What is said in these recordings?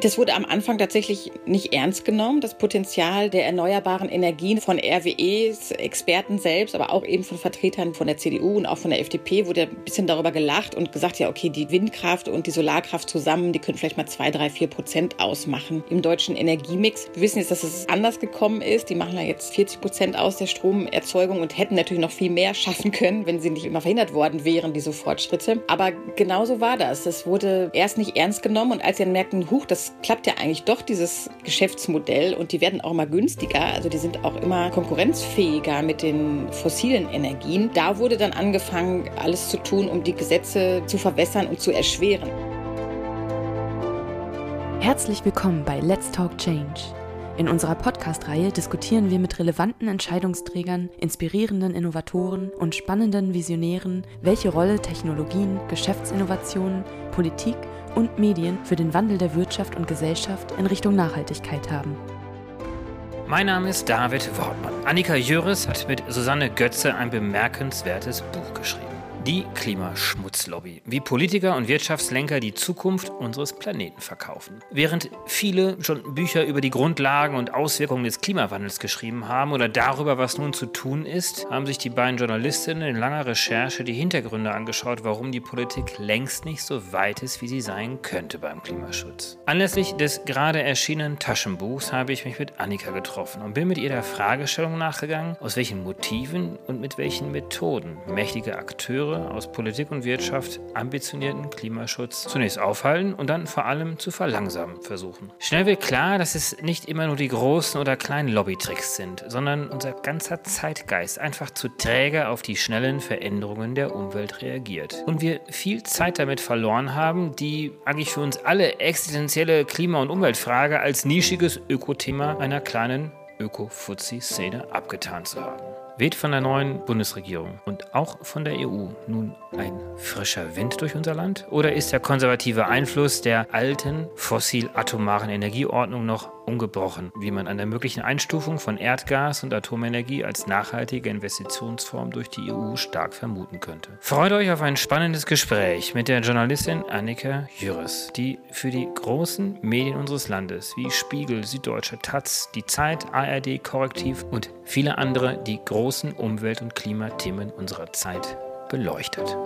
Das wurde am Anfang tatsächlich nicht ernst genommen. Das Potenzial der erneuerbaren Energien von RWEs, Experten selbst, aber auch eben von Vertretern von der CDU und auch von der FDP wurde ein bisschen darüber gelacht und gesagt, ja, okay, die Windkraft und die Solarkraft zusammen, die können vielleicht mal zwei, drei, vier Prozent ausmachen im deutschen Energiemix. Wir wissen jetzt, dass es anders gekommen ist. Die machen ja jetzt 40 Prozent aus der Stromerzeugung und hätten natürlich noch viel mehr schaffen können, wenn sie nicht immer verhindert worden wären, diese Fortschritte. Aber genauso war das. Es wurde erst nicht ernst genommen und als sie dann merkten, huch, das klappt ja eigentlich doch, dieses Geschäftsmodell. Und die werden auch immer günstiger. Also die sind auch immer konkurrenzfähiger mit den fossilen Energien. Da wurde dann angefangen, alles zu tun, um die Gesetze zu verwässern und zu erschweren. Herzlich willkommen bei Let's Talk Change. In unserer Podcast-Reihe diskutieren wir mit relevanten Entscheidungsträgern, inspirierenden Innovatoren und spannenden Visionären, welche Rolle Technologien, Geschäftsinnovationen, Politik und Medien für den Wandel der Wirtschaft und Gesellschaft in Richtung Nachhaltigkeit haben. Mein Name ist David Wortmann. Annika Jöris hat mit Susanne Götze ein bemerkenswertes Buch geschrieben. Die Klimaschmutzlobby. Wie Politiker und Wirtschaftslenker die Zukunft unseres Planeten verkaufen. Während viele schon Bücher über die Grundlagen und Auswirkungen des Klimawandels geschrieben haben oder darüber, was nun zu tun ist, haben sich die beiden Journalistinnen in langer Recherche die Hintergründe angeschaut, warum die Politik längst nicht so weit ist, wie sie sein könnte beim Klimaschutz. Anlässlich des gerade erschienenen Taschenbuchs habe ich mich mit Annika getroffen und bin mit ihr der Fragestellung nachgegangen, aus welchen Motiven und mit welchen Methoden mächtige Akteure aus Politik und Wirtschaft ambitionierten Klimaschutz zunächst aufhalten und dann vor allem zu verlangsamen versuchen. Schnell wird klar, dass es nicht immer nur die großen oder kleinen Lobbytricks sind, sondern unser ganzer Zeitgeist einfach zu träge auf die schnellen Veränderungen der Umwelt reagiert. Und wir viel Zeit damit verloren haben, die eigentlich für uns alle existenzielle Klima- und Umweltfrage als nischiges Ökothema einer kleinen Öko-Fuzzi-Szene abgetan zu haben. Weht von der neuen Bundesregierung und auch von der EU nun ein frischer Wind durch unser Land? Oder ist der konservative Einfluss der alten fossil-atomaren Energieordnung noch ungebrochen, wie man an der möglichen Einstufung von Erdgas und Atomenergie als nachhaltige Investitionsform durch die EU stark vermuten könnte. Freut euch auf ein spannendes Gespräch mit der Journalistin Annika Jüris, die für die großen Medien unseres Landes wie Spiegel, Süddeutsche Taz, Die Zeit, ARD, Korrektiv und viele andere die großen Umwelt- und Klimathemen unserer Zeit beleuchtet.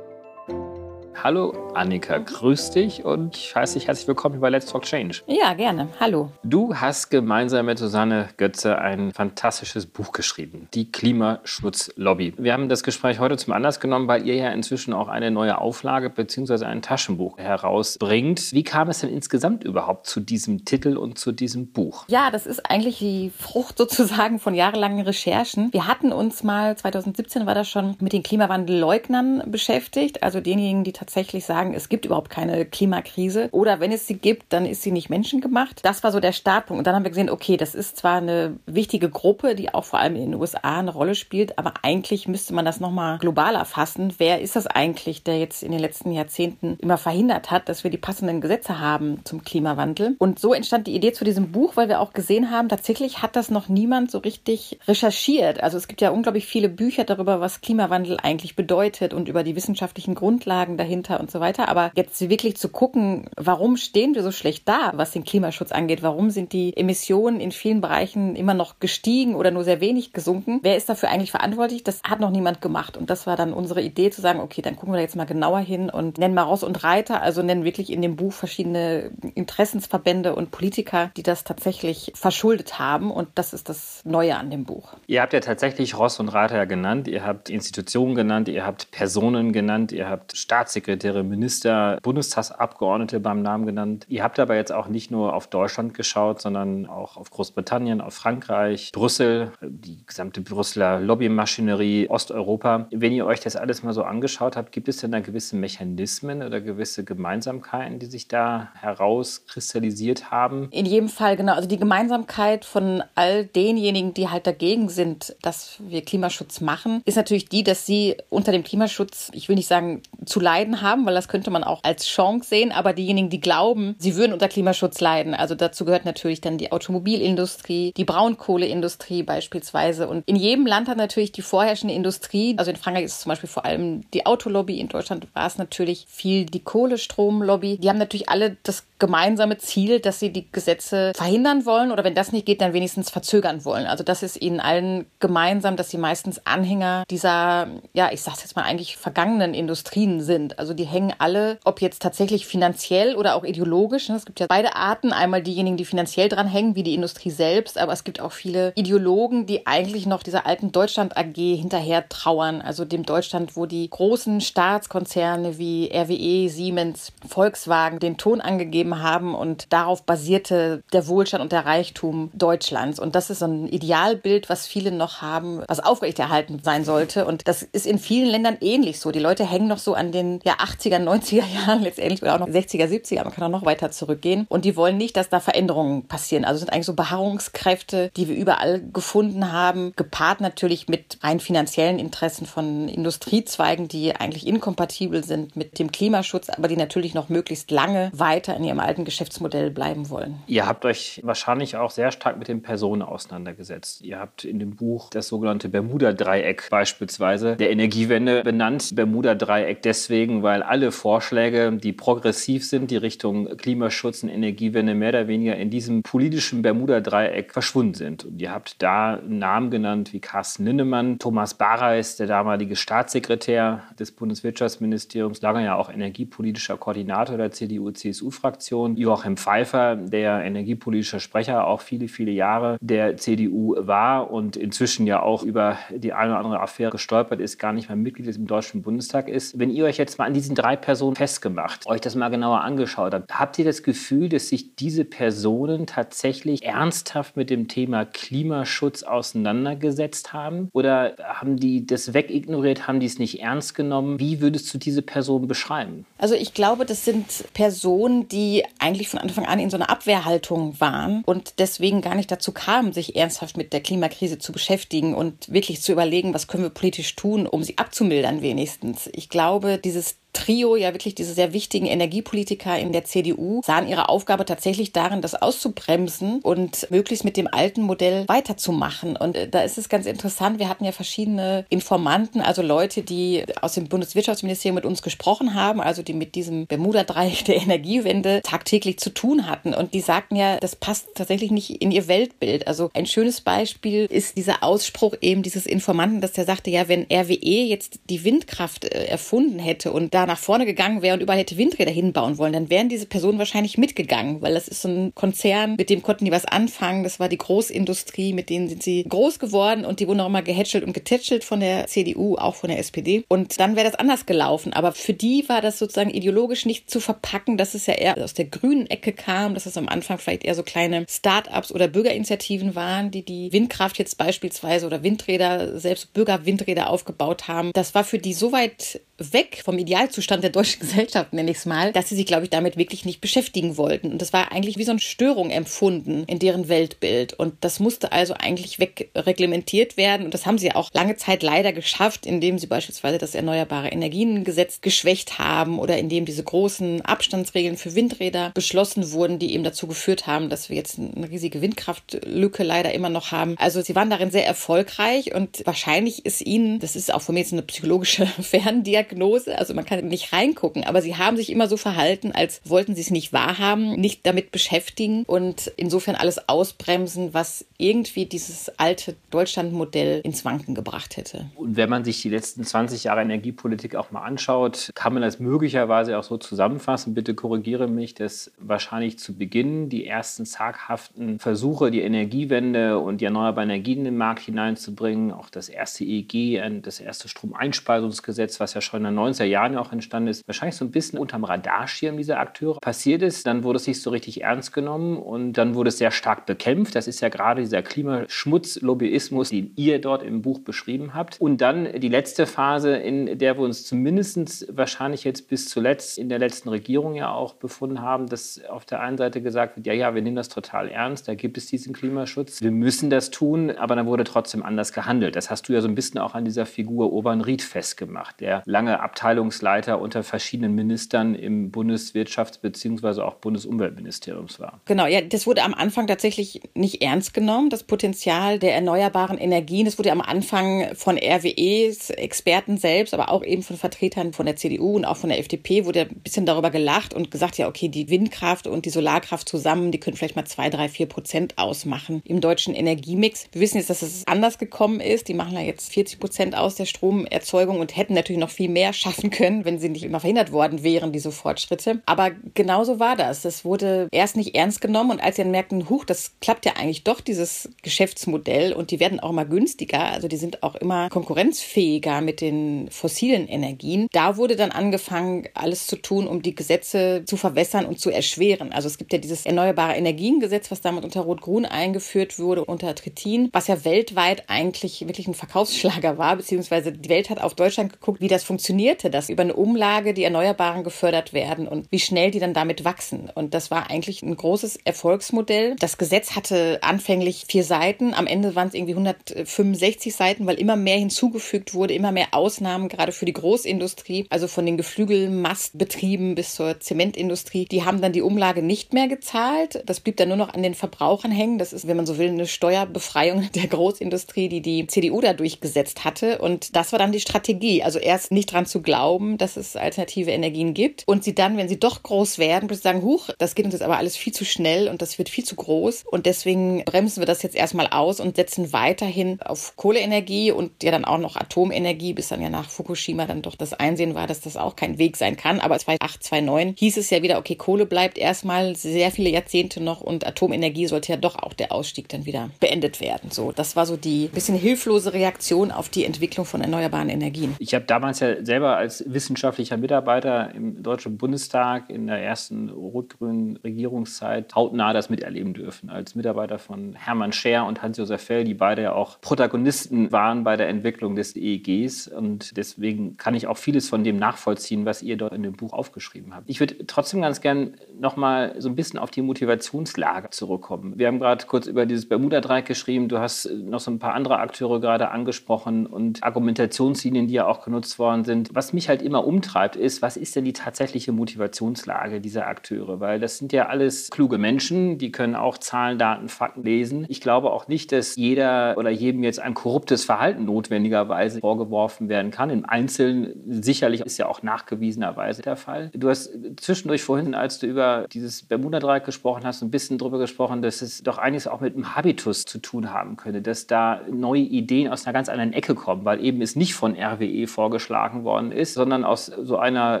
Hallo Annika, grüß dich und ich heiße dich herzlich willkommen bei Let's Talk Change. Ja, gerne. Hallo. Du hast gemeinsam mit Susanne Götze ein fantastisches Buch geschrieben, die Klimaschutzlobby. Wir haben das Gespräch heute zum Anlass genommen, weil ihr ja inzwischen auch eine neue Auflage bzw. ein Taschenbuch herausbringt. Wie kam es denn insgesamt überhaupt zu diesem Titel und zu diesem Buch? Ja, das ist eigentlich die Frucht sozusagen von jahrelangen Recherchen. Wir hatten uns mal, 2017 war das schon, mit den Klimawandelleugnern beschäftigt, also denjenigen, die tatsächlich tatsächlich sagen, es gibt überhaupt keine Klimakrise oder wenn es sie gibt, dann ist sie nicht menschengemacht. Das war so der Startpunkt. Und dann haben wir gesehen, okay, das ist zwar eine wichtige Gruppe, die auch vor allem in den USA eine Rolle spielt, aber eigentlich müsste man das nochmal globaler fassen. Wer ist das eigentlich, der jetzt in den letzten Jahrzehnten immer verhindert hat, dass wir die passenden Gesetze haben zum Klimawandel? Und so entstand die Idee zu diesem Buch, weil wir auch gesehen haben, tatsächlich hat das noch niemand so richtig recherchiert. Also es gibt ja unglaublich viele Bücher darüber, was Klimawandel eigentlich bedeutet und über die wissenschaftlichen Grundlagen dahinter dahinter und so weiter. Aber jetzt wirklich zu gucken, warum stehen wir so schlecht da, was den Klimaschutz angeht? Warum sind die Emissionen in vielen Bereichen immer noch gestiegen oder nur sehr wenig gesunken? Wer ist dafür eigentlich verantwortlich? Das hat noch niemand gemacht. Und das war dann unsere Idee zu sagen, okay, dann gucken wir da jetzt mal genauer hin und nennen mal Ross und Reiter, also nennen wirklich in dem Buch verschiedene Interessensverbände und Politiker, die das tatsächlich verschuldet haben. Und das ist das Neue an dem Buch. Ihr habt ja tatsächlich Ross und Reiter genannt. Ihr habt Institutionen genannt, ihr habt Personen genannt, ihr habt Staatssekretäre Staatssekretäre, Minister, Bundestagsabgeordnete beim Namen genannt. Ihr habt aber jetzt auch nicht nur auf Deutschland geschaut, sondern auch auf Großbritannien, auf Frankreich, Brüssel, die gesamte Brüsseler Lobbymaschinerie, Osteuropa. Wenn ihr euch das alles mal so angeschaut habt, gibt es denn da gewisse Mechanismen oder gewisse Gemeinsamkeiten, die sich da herauskristallisiert haben? In jedem Fall, genau. Also die Gemeinsamkeit von all denjenigen, die halt dagegen sind, dass wir Klimaschutz machen, ist natürlich die, dass sie unter dem Klimaschutz, ich will nicht sagen, zu leiden haben, weil das könnte man auch als Chance sehen. Aber diejenigen, die glauben, sie würden unter Klimaschutz leiden, also dazu gehört natürlich dann die Automobilindustrie, die Braunkohleindustrie beispielsweise. Und in jedem Land hat natürlich die vorherrschende Industrie, also in Frankreich ist es zum Beispiel vor allem die Autolobby, in Deutschland war es natürlich viel die Kohlestromlobby. Die haben natürlich alle das gemeinsame Ziel, dass sie die Gesetze verhindern wollen oder wenn das nicht geht, dann wenigstens verzögern wollen. Also das ist ihnen allen gemeinsam, dass sie meistens Anhänger dieser, ja, ich sag's jetzt mal eigentlich vergangenen Industrien sind. Also die hängen alle, ob jetzt tatsächlich finanziell oder auch ideologisch. Ne? Es gibt ja beide Arten. Einmal diejenigen, die finanziell dran hängen, wie die Industrie selbst, aber es gibt auch viele Ideologen, die eigentlich noch dieser alten Deutschland AG hinterher trauern. Also dem Deutschland, wo die großen Staatskonzerne wie RWE, Siemens, Volkswagen den Ton angegeben gegeben haben und darauf basierte der Wohlstand und der Reichtum Deutschlands. Und das ist so ein Idealbild, was viele noch haben, was aufrechterhalten sein sollte. Und das ist in vielen Ländern ähnlich so. Die Leute hängen noch so an den ja, 80er, 90er Jahren letztendlich oder auch noch 60er, 70er, man kann auch noch weiter zurückgehen. Und die wollen nicht, dass da Veränderungen passieren. Also sind eigentlich so Beharrungskräfte, die wir überall gefunden haben, gepaart natürlich mit rein finanziellen Interessen von Industriezweigen, die eigentlich inkompatibel sind mit dem Klimaschutz, aber die natürlich noch möglichst lange weiter in ihrem ihrem alten Geschäftsmodell bleiben wollen. Ihr habt euch wahrscheinlich auch sehr stark mit den Personen auseinandergesetzt. Ihr habt in dem Buch das sogenannte Bermuda-Dreieck beispielsweise der Energiewende benannt. Bermuda-Dreieck deswegen, weil alle Vorschläge, die progressiv sind, die Richtung Klimaschutz und Energiewende mehr oder weniger in diesem politischen Bermuda-Dreieck verschwunden sind. Und ihr habt da Namen genannt wie Carsten Linnemann, Thomas Bareis, der damalige Staatssekretär des Bundeswirtschaftsministeriums, lange ja auch energiepolitischer Koordinator der CDU-CSU-Fraktion Fraktion. Joachim Pfeiffer, der energiepolitischer Sprecher auch viele, viele Jahre der CDU war und inzwischen ja auch über die eine oder andere Affäre gestolpert ist, gar nicht mehr Mitglied im Deutschen Bundestag ist. Wenn ihr euch jetzt mal an diesen drei Personen festgemacht, euch das mal genauer angeschaut habt, habt ihr das Gefühl, dass sich diese Personen tatsächlich ernsthaft mit dem Thema Klimaschutz auseinandergesetzt haben? Oder haben die das wegignoriert, haben die es nicht ernst genommen? Wie würdest du diese Personen beschreiben? Also ich glaube, das sind Personen, die eigentlich von Anfang an in so einer Abwehrhaltung waren und deswegen gar nicht dazu kamen, sich ernsthaft mit der Klimakrise zu beschäftigen und wirklich zu überlegen, was können wir politisch tun, um sie abzumildern wenigstens. Ich glaube, dieses Trio, ja wirklich diese sehr wichtigen Energiepolitiker in der CDU, sahen ihre Aufgabe tatsächlich darin, das auszubremsen und möglichst mit dem alten Modell weiterzumachen. Und äh, da ist es ganz interessant, wir hatten ja verschiedene Informanten, also Leute, die aus dem Bundeswirtschaftsministerium mit uns gesprochen haben, also die mit diesem Bermuda-Dreieck der Energiewende tagtäglich zu tun hatten. Und die sagten ja, das passt tatsächlich nicht in ihr Weltbild. Also ein schönes Beispiel ist dieser Ausspruch eben dieses Informanten, dass der sagte, ja, wenn RWE jetzt die Windkraft äh, erfunden hätte und da nach vorne gegangen wäre und überall hätte Windräder hinbauen wollen, dann wären diese Personen wahrscheinlich mitgegangen, weil das ist so ein Konzern, mit dem konnten die was anfangen. Das war die Großindustrie, mit denen sind sie groß geworden und die wurden auch immer gehätschelt und getätschelt von der CDU, auch von der SPD. Und dann wäre das anders gelaufen. Aber für die war das sozusagen ideologisch nicht zu verpacken, dass es ja eher aus der grünen Ecke kam, dass es am Anfang vielleicht eher so kleine Start-ups oder Bürgerinitiativen waren, die die Windkraft jetzt beispielsweise oder Windräder, selbst Bürgerwindräder aufgebaut haben. Das war für die so weit weg vom Idealzustand der deutschen Gesellschaft, nenne ich es mal, dass sie sich, glaube ich, damit wirklich nicht beschäftigen wollten. Und das war eigentlich wie so eine Störung empfunden in deren Weltbild. Und das musste also eigentlich wegreglementiert werden. Und das haben sie auch lange Zeit leider geschafft, indem sie beispielsweise das Erneuerbare Energiengesetz geschwächt haben oder indem diese großen Abstandsregeln für Windräder beschlossen wurden, die eben dazu geführt haben, dass wir jetzt eine riesige Windkraftlücke leider immer noch haben. Also sie waren darin sehr erfolgreich und wahrscheinlich ist ihnen, das ist auch von mir jetzt eine psychologische Ferndiagnose, Diagnose. Also man kann nicht reingucken, aber sie haben sich immer so verhalten, als wollten sie es nicht wahrhaben, nicht damit beschäftigen und insofern alles ausbremsen, was irgendwie dieses alte Deutschlandmodell ins Wanken gebracht hätte. Und wenn man sich die letzten 20 Jahre Energiepolitik auch mal anschaut, kann man das möglicherweise auch so zusammenfassen. Bitte korrigiere mich, dass wahrscheinlich zu Beginn die ersten zaghaften Versuche, die Energiewende und die erneuerbaren Energien in den Markt hineinzubringen, auch das erste EEG, das erste Stromeinspeisungsgesetz, was ja schon in den 90er Jahren auch entstanden ist, wahrscheinlich so ein bisschen unterm Radarschirm dieser Akteure passiert ist. Dann wurde es nicht so richtig ernst genommen und dann wurde es sehr stark bekämpft. Das ist ja gerade dieser Klimaschmutzlobbyismus, den ihr dort im Buch beschrieben habt. Und dann die letzte Phase, in der wir uns zumindest wahrscheinlich jetzt bis zuletzt in der letzten Regierung ja auch befunden haben, dass auf der einen Seite gesagt wird, ja, ja, wir nehmen das total ernst, da gibt es diesen Klimaschutz, wir müssen das tun, aber dann wurde trotzdem anders gehandelt. Das hast du ja so ein bisschen auch an dieser Figur Urban Ried festgemacht, der lange lange Abteilungsleiter unter verschiedenen Ministern im Bundeswirtschafts- bzw. auch Bundesumweltministeriums war. Genau, ja, das wurde am Anfang tatsächlich nicht ernst genommen, das Potenzial der erneuerbaren Energien. Das wurde am Anfang von RWEs Experten selbst, aber auch eben von Vertretern von der CDU und auch von der FDP wurde ein bisschen darüber gelacht und gesagt, ja, okay, die Windkraft und die Solarkraft zusammen, die können vielleicht mal zwei, drei, vier Prozent ausmachen im deutschen Energiemix. Wir wissen jetzt, dass es anders gekommen ist. Die machen ja jetzt 40 Prozent aus der Stromerzeugung und hätten natürlich noch viel mehr schaffen können, wenn sie nicht immer verhindert worden wären, diese Fortschritte. Aber genauso war das. Es wurde erst nicht ernst genommen und als sie dann merkten, huch, das klappt ja eigentlich doch, dieses Geschäftsmodell und die werden auch immer günstiger, also die sind auch immer konkurrenzfähiger mit den fossilen Energien. Da wurde dann angefangen, alles zu tun, um die Gesetze zu verwässern und zu erschweren. Also es gibt ja dieses Erneuerbare Energiengesetz, was damit unter Rot-Grün eingeführt wurde, unter Trittin, was ja weltweit eigentlich wirklich ein Verkaufsschlager war, beziehungsweise die Welt hat auf Deutschland geguckt, wie das funktionierte, dass über eine Umlage die Erneuerbaren gefördert werden und wie schnell die dann damit wachsen. Und das war eigentlich ein großes Erfolgsmodell. Das Gesetz hatte anfänglich vier Seiten, am Ende waren es irgendwie 165 Seiten, weil immer mehr hinzugefügt wurde, immer mehr Ausnahmen, gerade für die Großindustrie, also von den Geflügelmastbetrieben bis zur Zementindustrie. Die haben dann die Umlage nicht mehr gezahlt. Das blieb dann nur noch an den Verbrauchern hängen. Das ist, wenn man so will, eine Steuerbefreiung der Großindustrie, die die CDU da durchgesetzt hatte. Und das war dann die Strategie. Also erst nicht dran zu glauben, dass es alternative Energien gibt und sie dann, wenn sie doch groß werden, sagen, huch, das geht uns jetzt aber alles viel zu schnell und das wird viel zu groß. Und deswegen bremsen wir das jetzt erstmal aus und setzen weiterhin auf Kohleenergie und ja dann auch noch Atomenergie, bis dann ja nach Fukushima dann doch das Einsehen war, dass das auch kein Weg sein kann. Aber 2008, 2009 hieß es ja wieder, okay, Kohle bleibt erstmal sehr viele Jahrzehnte noch und Atomenergie sollte ja doch auch der Ausstieg dann wieder beendet werden. So, das war so die bisschen hilflose Reaktion auf die Entwicklung von erneuerbaren Energien. Ich habe damals ja selber als wissenschaftlicher Mitarbeiter im Deutschen Bundestag in der ersten rot-grünen Regierungszeit hautnah das miterleben dürfen. Als Mitarbeiter von Hermann Scher und Hans-Josef Fell, die beide ja auch Protagonisten waren bei der Entwicklung des EEGs. Und deswegen kann ich auch vieles von dem nachvollziehen, was ihr dort in dem Buch aufgeschrieben habt. Ich würde trotzdem ganz gern nochmal so ein bisschen auf die Motivationslage zurückkommen. Wir haben gerade kurz über dieses Bermuda-Dreieck geschrieben. Du hast noch so ein paar andere Akteure gerade angesprochen und Argumentationslinien, die ja auch genutzt worden sind. Was mich halt immer umtreibt, ist, was ist denn die tatsächliche Motivationslage dieser Akteure? Weil das sind ja alles kluge Menschen, die können auch Zahlen, Daten, Fakten lesen. Ich glaube auch nicht, dass jeder oder jedem jetzt ein korruptes Verhalten notwendigerweise vorgeworfen werden kann. Im Einzelnen sicherlich ist ja auch nachgewiesenerweise der Fall. Du hast zwischendurch vorhin, als du über dieses Bermuda-Dreieck gesprochen hast, ein bisschen darüber gesprochen, dass es doch einiges auch mit dem Habitus zu tun haben könnte, dass da neue Ideen aus einer ganz anderen Ecke kommen, weil eben es nicht von RWE vorgeschlagen worden ist, sondern aus so einer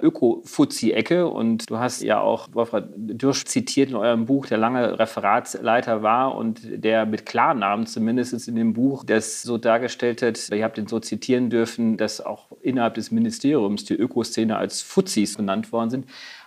Öko-Fuzzi-Ecke. Und du hast ja auch Wolfram Dürsch zitiert in eurem Buch, der lange Referatsleiter war und der mit Klarnamen zumindest in dem Buch das so dargestellt hat, ihr habt ihn so zitieren dürfen, dass auch innerhalb des Ministeriums die Ökoszene als Fuzis genannt worden sind.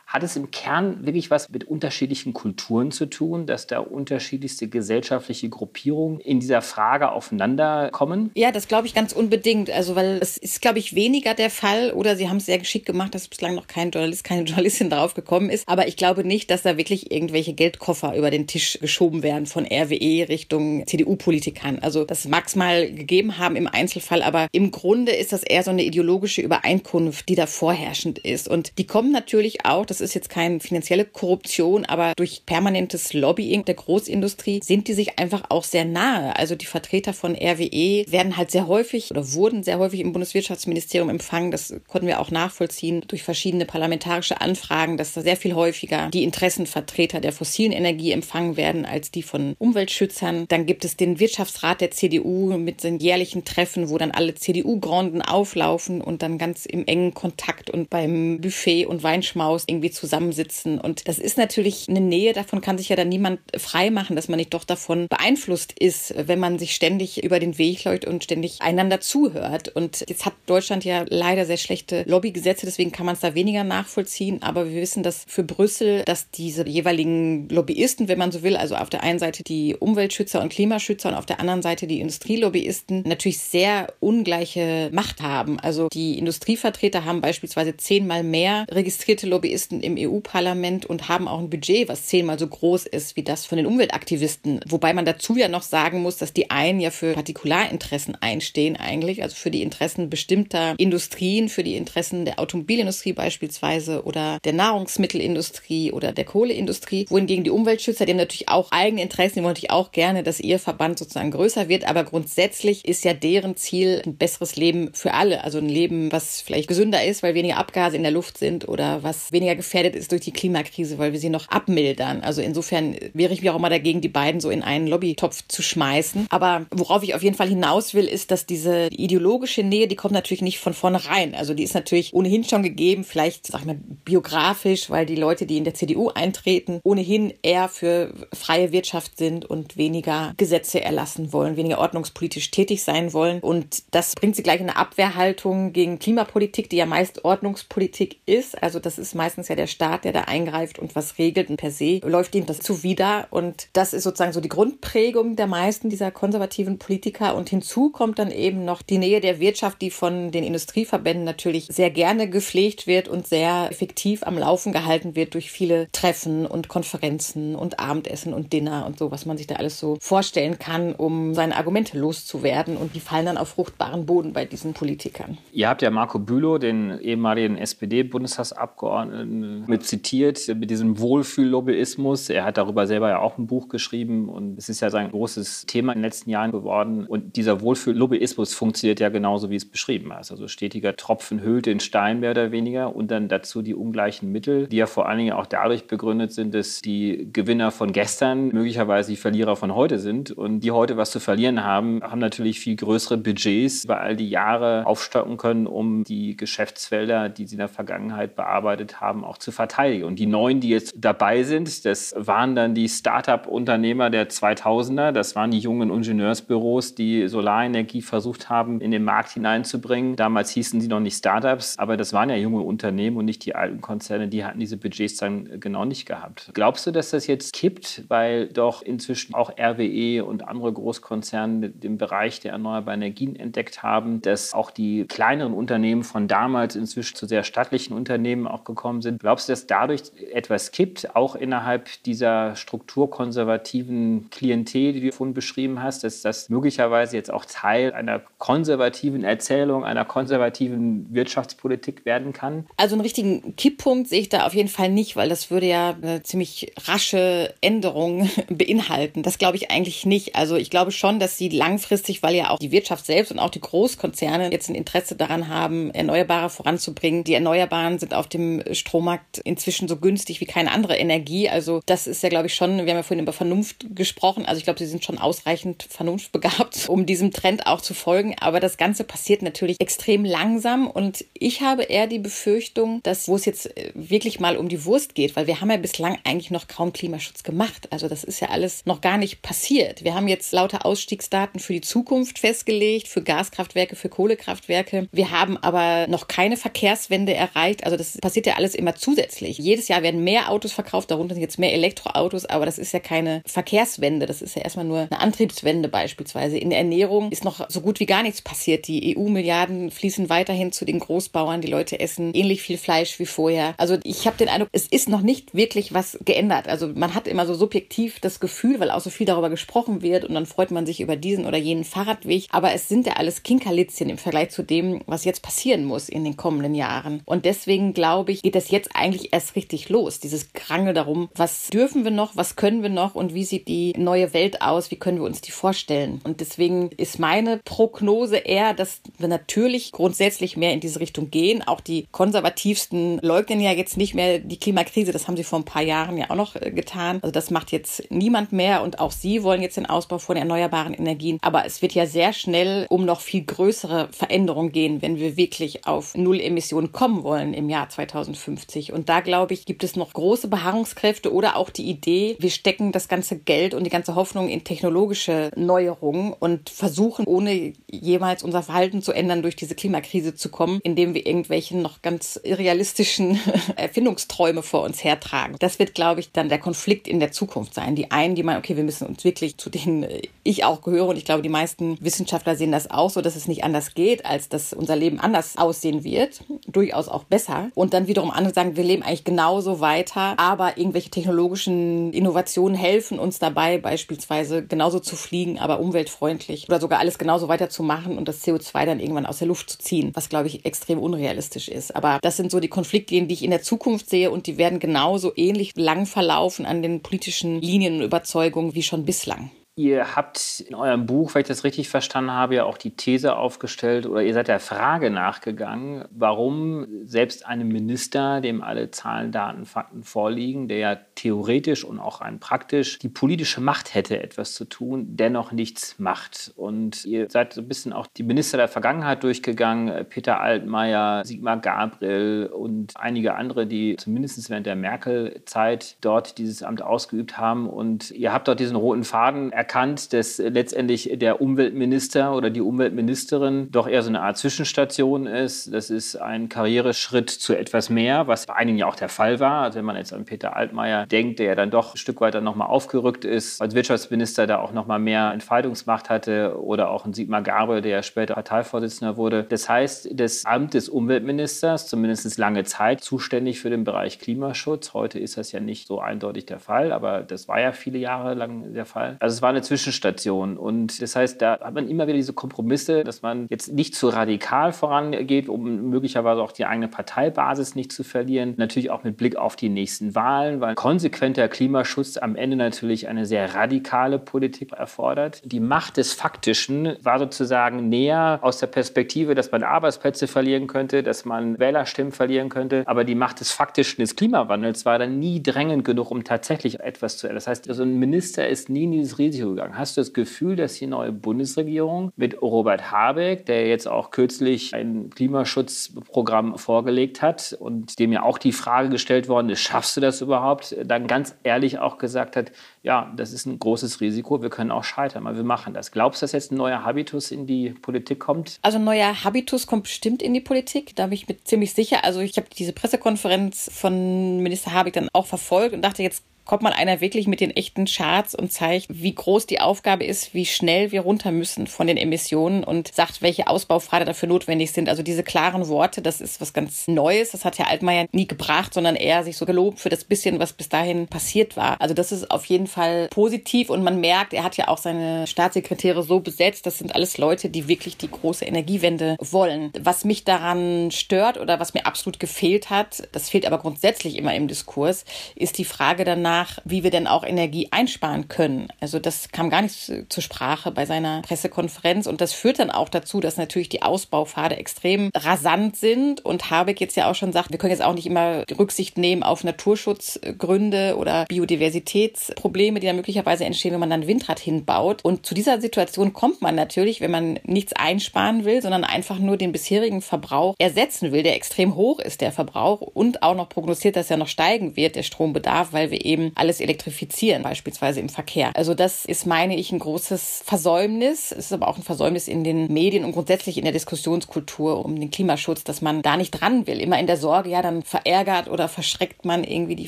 Hat es im Kern wirklich was mit unterschiedlichen Kulturen zu tun, dass da unterschiedlichste gesellschaftliche Gruppierungen in dieser Frage aufeinander kommen? Ja, das glaube ich ganz unbedingt. Also, weil es ist, glaube ich, weniger der Fall oder sie haben es sehr geschickt gemacht, dass bislang noch kein Journalist, keine Journalistin drauf gekommen ist. Aber ich glaube nicht, dass da wirklich irgendwelche Geldkoffer über den Tisch geschoben werden von RWE Richtung CDU-Politikern. Also, das mag es mal gegeben haben im Einzelfall, aber im Grunde ist das eher so eine ideologische Übereinkunft, die da vorherrschend ist. Und die kommen natürlich auch, das das ist jetzt keine finanzielle Korruption, aber durch permanentes Lobbying der Großindustrie sind die sich einfach auch sehr nahe. Also die Vertreter von RWE werden halt sehr häufig oder wurden sehr häufig im Bundeswirtschaftsministerium empfangen. Das konnten wir auch nachvollziehen durch verschiedene parlamentarische Anfragen, dass da sehr viel häufiger die Interessenvertreter der fossilen Energie empfangen werden als die von Umweltschützern. Dann gibt es den Wirtschaftsrat der CDU mit den jährlichen Treffen, wo dann alle CDU-Granden auflaufen und dann ganz im engen Kontakt und beim Buffet und Weinschmaus irgendwie irgendwie zusammensitzen. Und das ist natürlich eine Nähe, davon kann sich ja dann niemand frei machen, dass man nicht doch davon beeinflusst ist, wenn man sich ständig über den Weg läuft und ständig einander zuhört. Und jetzt hat Deutschland ja leider sehr schlechte Lobbygesetze, deswegen kann man es da weniger nachvollziehen. Aber wir wissen, dass für Brüssel, dass diese jeweiligen Lobbyisten, wenn man so will, also auf der einen Seite die Umweltschützer und Klimaschützer und auf der anderen Seite die Industrielobbyisten, natürlich sehr ungleiche Macht haben. Also die Industrievertreter haben beispielsweise zehnmal mehr registrierte Lobbyisten sitzen im EU-Parlament und haben auch ein Budget, was zehnmal so groß ist wie das von den Umweltaktivisten. Wobei man dazu ja noch sagen muss, dass die einen ja für Partikularinteressen einstehen eigentlich, also für die Interessen bestimmter Industrien, für die Interessen der Automobilindustrie beispielsweise oder der Nahrungsmittelindustrie oder der Kohleindustrie, wohingegen die Umweltschützer, die haben natürlich auch eigene Interessen, die wollen natürlich auch gerne, dass ihr Verband sozusagen größer wird, aber grundsätzlich ist ja deren Ziel ein besseres Leben für alle, also ein Leben, was vielleicht gesünder ist, weil weniger Abgase in der Luft sind oder was weniger gefährdet ist durch die Klimakrise, weil wir sie noch abmildern. Also insofern wäre ich mir auch immer dagegen, die beiden so in einen Lobbytopf zu schmeißen. Aber worauf ich auf jeden Fall hinaus will, ist, dass diese ideologische Nähe, die kommt natürlich nicht von vornherein. Also die ist natürlich ohnehin schon gegeben, vielleicht, sag ich mal, biografisch, weil die Leute, die in der CDU eintreten, ohnehin eher für freie Wirtschaft sind und weniger Gesetze erlassen wollen, weniger ordnungspolitisch tätig sein wollen. Und das bringt sie gleich in eine Abwehrhaltung gegen Klimapolitik, die ja meist Ordnungspolitik ist. Also das ist meistens ja der Staat, der da eingreift und was regelt und per se läuft ihm das zuwider. Und das ist sozusagen so die Grundprägung der meisten dieser konservativen Politiker. Und hinzu kommt dann eben noch die Nähe der Wirtschaft, die von den Industrieverbänden natürlich sehr gerne gepflegt wird und sehr effektiv am Laufen gehalten wird durch viele Treffen und Konferenzen und Abendessen und Dinner und so, was man sich da alles so vorstellen kann, um seine Argumente loszuwerden. Und die fallen dann auf fruchtbaren Boden bei diesen Politikern. Ihr habt ja Marco Bülow, den ehemaligen SPD-Bundestagsabgeordneten, mit zitiert, mit diesem Wohlfühllobbyismus. Er hat darüber selber ja auch ein Buch geschrieben und es ist ja sein großes Thema in den letzten Jahren geworden. Und dieser Wohlfühllobbyismus funktioniert ja genauso, wie es beschrieben ist. Also stetiger Tropfen hüllt den Stein mehr oder weniger und dann dazu die ungleichen Mittel, die ja vor allen Dingen auch dadurch begründet sind, dass die Gewinner von gestern möglicherweise die Verlierer von heute sind und die heute was zu verlieren haben, haben natürlich viel größere Budgets über all die Jahre aufstocken können, um die Geschäftsfelder, die sie in der Vergangenheit bearbeitet haben, auch zu verteidigen. Und die neuen, die jetzt dabei sind, das waren dann die Start-up-Unternehmer der 2000er, das waren die jungen Ingenieursbüros, die Solarenergie versucht haben, in den Markt hineinzubringen. Damals hießen sie noch nicht Startups, aber das waren ja junge Unternehmen und nicht die alten Konzerne, die hatten diese Budgets dann genau nicht gehabt. Glaubst du, dass das jetzt kippt, weil doch inzwischen auch RWE und andere Großkonzerne den Bereich der erneuerbaren Energien entdeckt haben, dass auch die kleineren Unternehmen von damals inzwischen zu sehr stattlichen Unternehmen auch gekommen sind? Glaubst du, dass dadurch etwas kippt, auch innerhalb dieser strukturkonservativen Klientel, die du vorhin beschrieben hast, dass das möglicherweise jetzt auch Teil einer konservativen Erzählung, einer konservativen Wirtschaftspolitik werden kann? Also einen richtigen Kipppunkt sehe ich da auf jeden Fall nicht, weil das würde ja eine ziemlich rasche Änderung beinhalten. Das glaube ich eigentlich nicht. Also ich glaube schon, dass sie langfristig, weil ja auch die Wirtschaft selbst und auch die Großkonzerne jetzt ein Interesse daran haben, Erneuerbare voranzubringen. Die Erneuerbaren sind auf dem Strommarkt inzwischen so günstig wie keine andere Energie. Also das ist ja, glaube ich, schon, wir haben ja vorhin über Vernunft gesprochen. Also ich glaube, sie sind schon ausreichend vernunftbegabt, um diesem Trend auch zu folgen. Aber das Ganze passiert natürlich extrem langsam. Und ich habe eher die Befürchtung, dass wo es jetzt äh, wirklich mal um die Wurst geht, weil wir haben ja bislang eigentlich noch kaum Klimaschutz gemacht. Also das ist ja alles noch gar nicht passiert. Wir haben jetzt lauter Ausstiegsdaten für die Zukunft festgelegt, für Gaskraftwerke, für Kohlekraftwerke. Wir haben aber noch keine Verkehrswende erreicht. Also das passiert ja alles immer zusätzlich. Jedes Jahr werden mehr Autos verkauft, darunter sind jetzt mehr Elektroautos, aber das ist ja keine Verkehrswende. Das ist ja erstmal nur eine Antriebswende beispielsweise. In der Ernährung ist noch so gut wie gar nichts passiert. Die EU-Milliarden fließen weiterhin zu den Großbauern. Die Leute essen ähnlich viel Fleisch wie vorher. Also ich habe den Eindruck, es ist noch nicht wirklich was geändert. Also man hat immer so subjektiv das Gefühl, weil auch so viel darüber gesprochen wird und dann freut man sich über diesen oder jenen Fahrradweg. Aber es sind ja alles Kinkerlitzchen im Vergleich zu dem, was jetzt passieren muss in den kommenden Jahren. Und deswegen glaube ich, geht das jetzt eigentlich erst richtig los. Dieses Krangel darum, was dürfen wir noch, was können wir noch und wie sieht die neue Welt aus, wie können wir uns die vorstellen. Und deswegen ist meine Prognose eher, dass wir natürlich grundsätzlich mehr in diese Richtung gehen. Auch die konservativsten leugnen ja jetzt nicht mehr die Klimakrise. Das haben sie vor ein paar Jahren ja auch noch äh, getan. Also das macht jetzt niemand mehr und auch sie wollen jetzt den Ausbau von erneuerbaren Energien. Aber es wird ja sehr schnell um noch viel größere Veränderungen gehen, wenn wir wirklich auf Null Emissionen kommen wollen im Jahr 2050. Und da glaube ich, gibt es noch große Beharrungskräfte oder auch die Idee, wir stecken das ganze Geld und die ganze Hoffnung in technologische Neuerungen und versuchen, ohne jemals unser Verhalten zu ändern, durch diese Klimakrise zu kommen, indem wir irgendwelche noch ganz irrealistischen Erfindungsträume vor uns hertragen. Das wird, glaube ich, dann der Konflikt in der Zukunft sein. Die einen, die meinen, okay, wir müssen uns wirklich zu denen äh, ich auch gehöre und ich glaube, die meisten Wissenschaftler sehen das auch so, dass es nicht anders geht, als dass unser Leben anders aussehen wird, durchaus auch besser. Und dann wiederum andere sagen, sagen, wir leben eigentlich genauso weiter, aber irgendwelche technologischen Innovationen helfen uns dabei, beispielsweise genauso zu fliegen, aber umweltfreundlich oder sogar alles genauso weiterzumachen und das CO2 dann irgendwann aus der Luft zu ziehen, was glaube ich extrem unrealistisch ist. Aber das sind so die Konfliktlinien, die ich in der Zukunft sehe und die werden genauso ähnlich lang verlaufen an den politischen Linien und Überzeugungen wie schon bislang. Ihr habt in eurem Buch, wenn ich das richtig verstanden habe, ja auch die These aufgestellt oder ihr seid der Frage nachgegangen, warum selbst einem Minister, dem alle Zahlen, Daten, Fakten vorliegen, der ja theoretisch und auch rein praktisch die politische Macht hätte, etwas zu tun, dennoch nichts macht. Und ihr seid so ein bisschen auch die Minister der Vergangenheit durchgegangen, Peter Altmaier, Sigmar Gabriel und einige andere, die zumindest während der Merkel-Zeit dort dieses Amt ausgeübt haben. Und ihr habt dort diesen roten Faden erkannt erkannt, dass letztendlich der Umweltminister oder die Umweltministerin doch eher so eine Art Zwischenstation ist. Das ist ein Karriereschritt zu etwas mehr, was bei einigen ja auch der Fall war. Also wenn man jetzt an Peter Altmaier denkt, der ja dann doch ein Stück weiter nochmal aufgerückt ist, als Wirtschaftsminister da auch nochmal mehr Entfaltungsmacht hatte oder auch ein Sigmar Gabriel, der ja später Parteivorsitzender wurde. Das heißt, das Amt des Umweltministers, zumindest lange Zeit, zuständig für den Bereich Klimaschutz. Heute ist das ja nicht so eindeutig der Fall, aber das war ja viele Jahre lang der Fall. Also es war eine eine Zwischenstation. Und das heißt, da hat man immer wieder diese Kompromisse, dass man jetzt nicht zu radikal vorangeht, um möglicherweise auch die eigene Parteibasis nicht zu verlieren. Natürlich auch mit Blick auf die nächsten Wahlen, weil konsequenter Klimaschutz am Ende natürlich eine sehr radikale Politik erfordert. Die Macht des Faktischen war sozusagen näher aus der Perspektive, dass man Arbeitsplätze verlieren könnte, dass man Wählerstimmen verlieren könnte. Aber die Macht des Faktischen des Klimawandels war dann nie drängend genug, um tatsächlich etwas zu ändern. Das heißt, so ein Minister ist nie in dieses Risiko gegangen. Hast du das Gefühl, dass die neue Bundesregierung mit Robert Habeck, der jetzt auch kürzlich ein Klimaschutzprogramm vorgelegt hat und dem ja auch die Frage gestellt worden ist, schaffst du das überhaupt, dann ganz ehrlich auch gesagt hat, ja, das ist ein großes Risiko, wir können auch scheitern, aber wir machen das. Glaubst du, dass jetzt ein neuer Habitus in die Politik kommt? Also ein neuer Habitus kommt bestimmt in die Politik, da bin ich mir ziemlich sicher. Also ich habe diese Pressekonferenz von Minister Habeck dann auch verfolgt und dachte, jetzt kommt mal einer wirklich mit den echten Charts und zeigt, wie groß die Aufgabe ist, wie schnell wir runter müssen von den Emissionen und sagt, welche Ausbaupfade dafür notwendig sind. Also diese klaren Worte, das ist was ganz Neues. Das hat Herr Altmaier nie gebracht, sondern eher sich so gelobt für das bisschen, was bis dahin passiert war. Also das ist auf jeden Fall positiv und man merkt, er hat ja auch seine Staatssekretäre so besetzt. Das sind alles Leute, die wirklich die große Energiewende wollen. Was mich daran stört oder was mir absolut gefehlt hat, das fehlt aber grundsätzlich immer im Diskurs, ist die Frage danach, nach, wie wir denn auch Energie einsparen können. Also das kam gar nicht zur Sprache bei seiner Pressekonferenz und das führt dann auch dazu, dass natürlich die Ausbaupfade extrem rasant sind und Habeck jetzt ja auch schon sagt, wir können jetzt auch nicht immer Rücksicht nehmen auf Naturschutzgründe oder Biodiversitätsprobleme, die dann möglicherweise entstehen, wenn man dann Windrad hinbaut. Und zu dieser Situation kommt man natürlich, wenn man nichts einsparen will, sondern einfach nur den bisherigen Verbrauch ersetzen will, der extrem hoch ist, der Verbrauch und auch noch prognostiziert, dass er noch steigen wird, der Strombedarf, weil wir eben alles elektrifizieren, beispielsweise im Verkehr. Also das ist, meine ich, ein großes Versäumnis. Es ist aber auch ein Versäumnis in den Medien und grundsätzlich in der Diskussionskultur um den Klimaschutz, dass man da nicht dran will. Immer in der Sorge, ja, dann verärgert oder verschreckt man irgendwie die